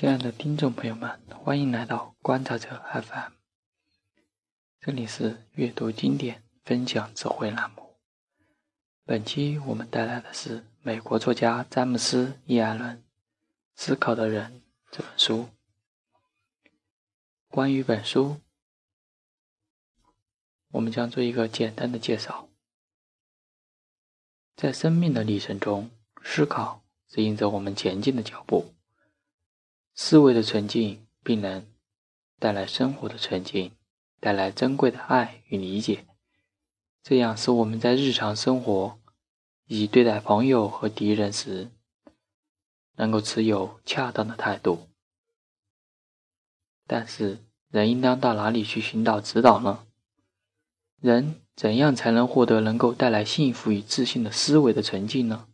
亲爱的听众朋友们，欢迎来到观察者 FM，这里是阅读经典、分享智慧栏目。本期我们带来的是美国作家詹姆斯·伊艾伦《思考的人》这本书。关于本书，我们将做一个简单的介绍。在生命的历程中，思考指引着我们前进的脚步。思维的纯净，并能带来生活的纯净，带来珍贵的爱与理解。这样使我们在日常生活以及对待朋友和敌人时，能够持有恰当的态度。但是，人应当到哪里去寻找指导呢？人怎样才能获得能够带来幸福与自信的思维的纯净呢？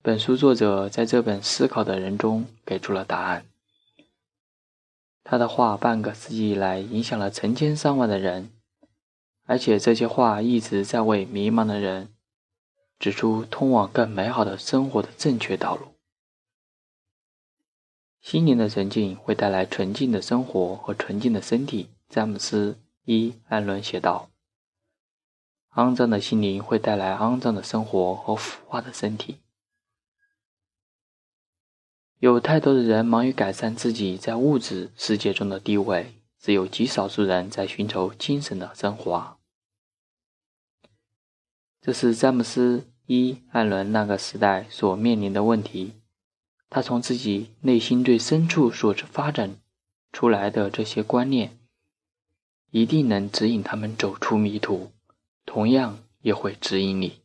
本书作者在这本《思考的人》中给出了答案。他的话半个世纪以来影响了成千上万的人，而且这些话一直在为迷茫的人指出通往更美好的生活的正确道路。心灵的纯净会带来纯净的生活和纯净的身体。詹姆斯·伊·艾伦写道：“肮脏的心灵会带来肮脏的生活和腐化的身体。有太多的人忙于改善自己在物质世界中的地位，只有极少数人在寻求精神的升华。这是詹姆斯·伊·艾伦那个时代所面临的问题。”他从自己内心最深处所发展出来的这些观念，一定能指引他们走出迷途，同样也会指引你。